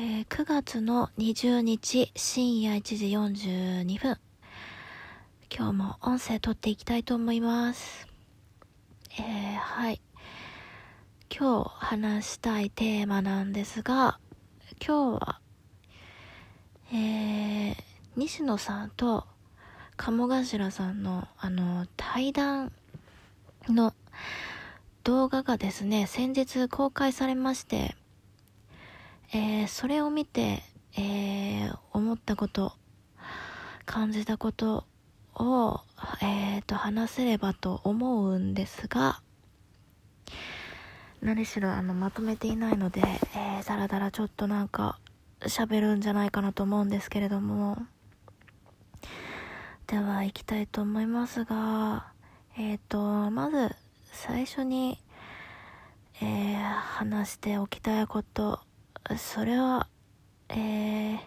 えー9月の20日深夜1時42分。今日も音声撮っていきたいと思います。えーはい。今日話したいテーマなんですが、今日は、えー西野さんと鴨頭さんのあの対談の動画がですね、先日公開されまして、えーそれを見て、えー思ったこと、感じたことを、えーと、話せればと思うんですが、何しろあの、まとめていないので、えー、だらだらちょっとなんか、喋るんじゃないかなと思うんですけれども、では行きたいと思いますが、えっ、と、まず、最初に、えー話しておきたいこと、それは、えー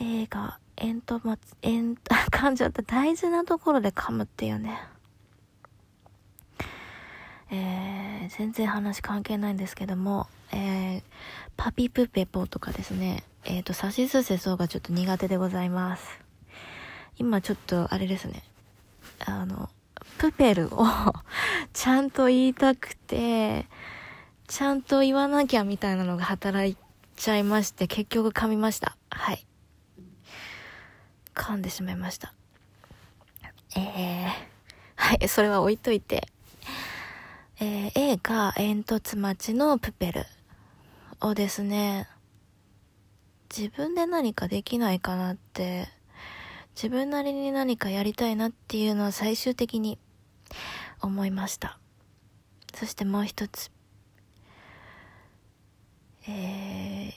映画、エントマツ、エン、噛んじゃった。大事なところで噛むっていうね。えー全然話関係ないんですけども、えーパピプペポとかですね、えっ、と、サシスセソがちょっと苦手でございます。今ちょっと、あれですね。あの、プペルを ちゃんと言いたくて、ちゃんと言わなきゃみたいなのが働いちゃいまして、結局噛みました。はい。噛んでしまいました。えー、はい、それは置いといて。えー、映画、煙突町のプペルをですね、自分で何かできないかなって、自分なりに何かやりたいなっていうのは最終的に思いました。そしてもう一つ。え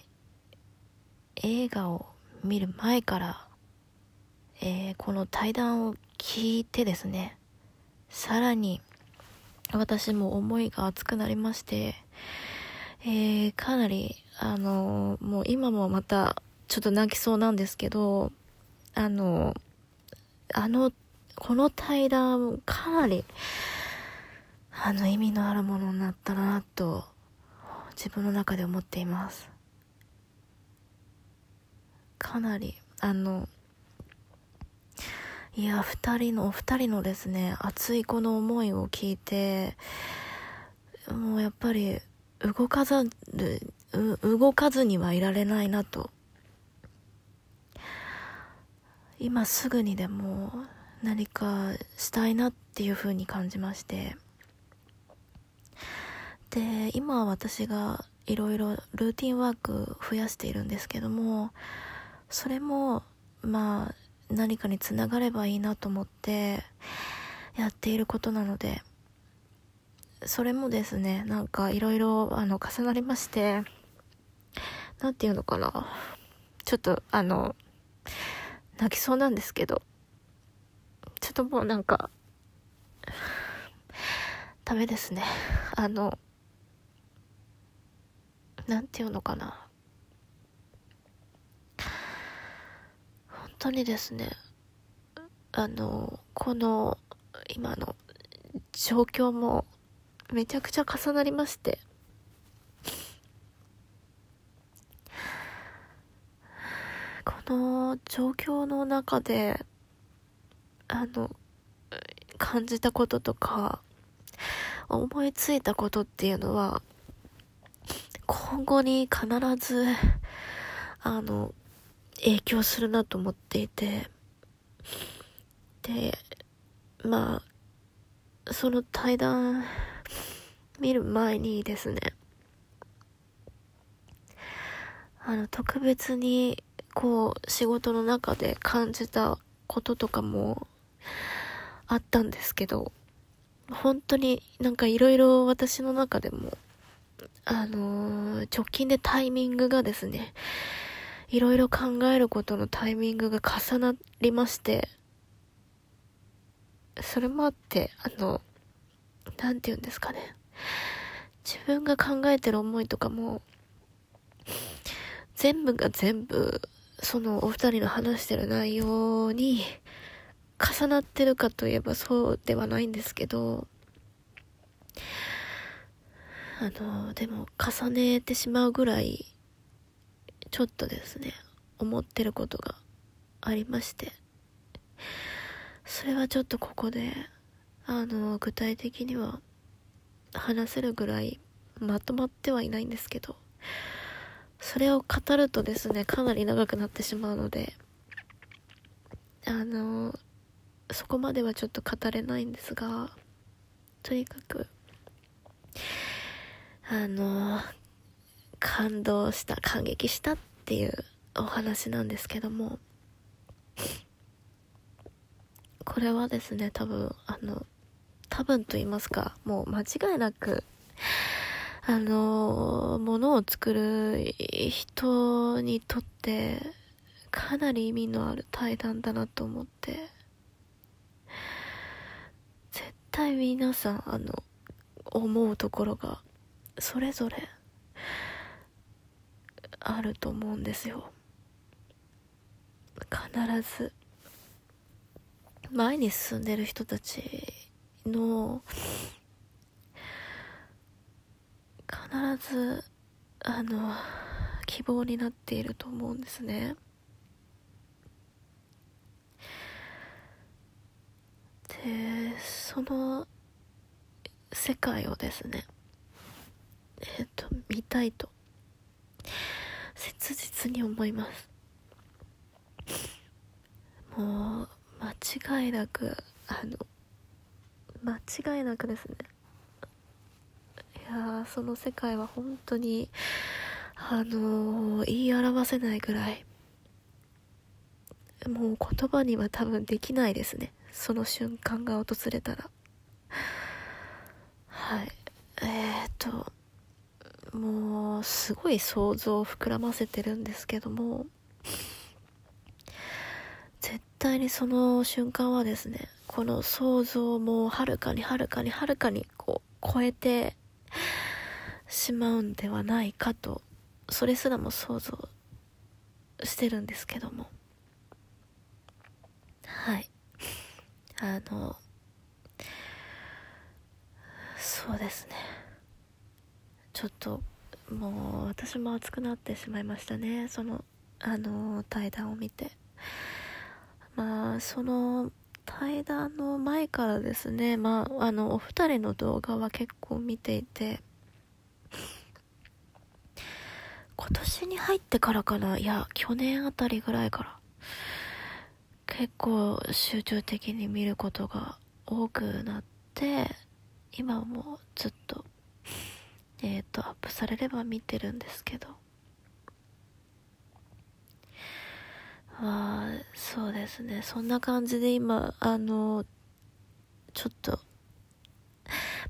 ー、映画を見る前から、えーこの対談を聞いてですね、さらに私も思いが熱くなりまして、えーかなり、あのもう今もまたちょっと泣きそうなんですけど、あのあの、この対談、かなり、あの、意味のあるものになったなと、自分の中で思っています。かなり、あの、いや、二人の、お二人のですね、熱いこの思いを聞いて、もうやっぱり、動かざる、動かずにはいられないなと。今すぐにでも何かしたいなっていう風に感じまして。で、今私がいろいろルーティンワーク増やしているんですけども、それも、まあ、何かにつながればいいなと思ってやっていることなので、それもですね、なんかいろいろ重なりまして、なんていうのかな。ちょっとあの、泣きそうなんですけど、ちょっともうなんか、ダメですね。あの、なんていうのかな。本当にですね、あの、この、今の状況もめちゃくちゃ重なりまして、この状況の中で、あの、感じたこととか、思いついたことっていうのは、今後に必ず、あの、影響するなと思っていて、で、まあ、その対談見る前にですね、あの、特別に、こう、仕事の中で感じたこととかもあったんですけど、本当になんかいろいろ私の中でも、あのー直近でタイミングがですね、いろいろ考えることのタイミングが重なりまして、それもあって、あの、なんて言うんですかね。自分が考えてる思いとかも、全部が全部、そのお二人の話してる内容に重なってるかといえばそうではないんですけど、あの、でも重ねてしまうぐらい、ちょっとですね思ってることがありまして。それはちょっとここであの具体的には話せるぐらいまとまってはいないんですけど。それを語るとですねかなり長くなってしまうのであのそこまではちょっと語れないんですがとにかくあの感動した感激したっていうお話なんですけども。これはですね多分あの多分と言いますかもう間違いなくあのものを作る人にとってかなり意味のある対談だなと思って。絶対皆さんあの思うところがそれぞれあると思うんですよ。必ず。前に進んでる人たちの必ずあの希望になっていると思うんですね。でその世界をですねえっ、と見たいと。切実に思います。もう間違いなくあの間違いなくですね。いやその世界は本当にあのー、言い表せないぐらいもう言葉には多分できないですね。その瞬間が訪れたら。はい。えー、っともうすごい想像を膨らませてるんですけども絶対にその瞬間はですねこの想像もはるかにはるかにはるかにこう超えてしまうんではないかとそれすらも想像してるんですけども。はい。あのそうですね。ちょっともう私も熱くなってしまいましたね。そのあの対談を見て。まあその対談の前からですね。まああのお二人の動画は結構見ていて。今年に入ってからかな？いや去年あたりぐらいから。結構集中的に見ることが多くなって今もずっとえっ、ー、とアップされれば見てるんですけど。あそうですね。そんな感じで今あのちょっと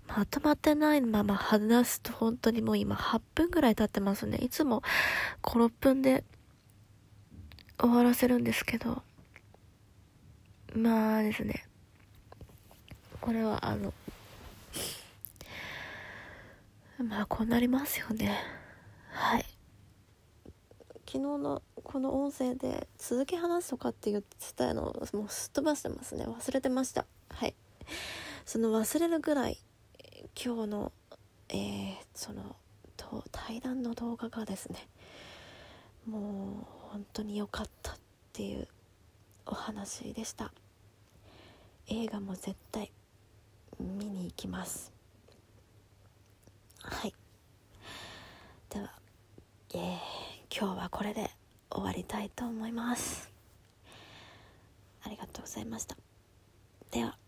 まとまってないまま話すと本当にもう今8分ぐらい経ってますね。いつも56分で終わらせるんですけど。まあですね。これはあのまあこうなりますよね。はい。昨日のこの音声で続き話すとかって言ってたのをもうすっ飛ばしてますね。忘れてました。はい。その忘れるぐらい今日のえー、その対談の動画がですねもう本当に良かったっていうお話でした。映画も絶対見に行きます。えー、今日はこれで終わりたいと思います。ありがとうございました。では。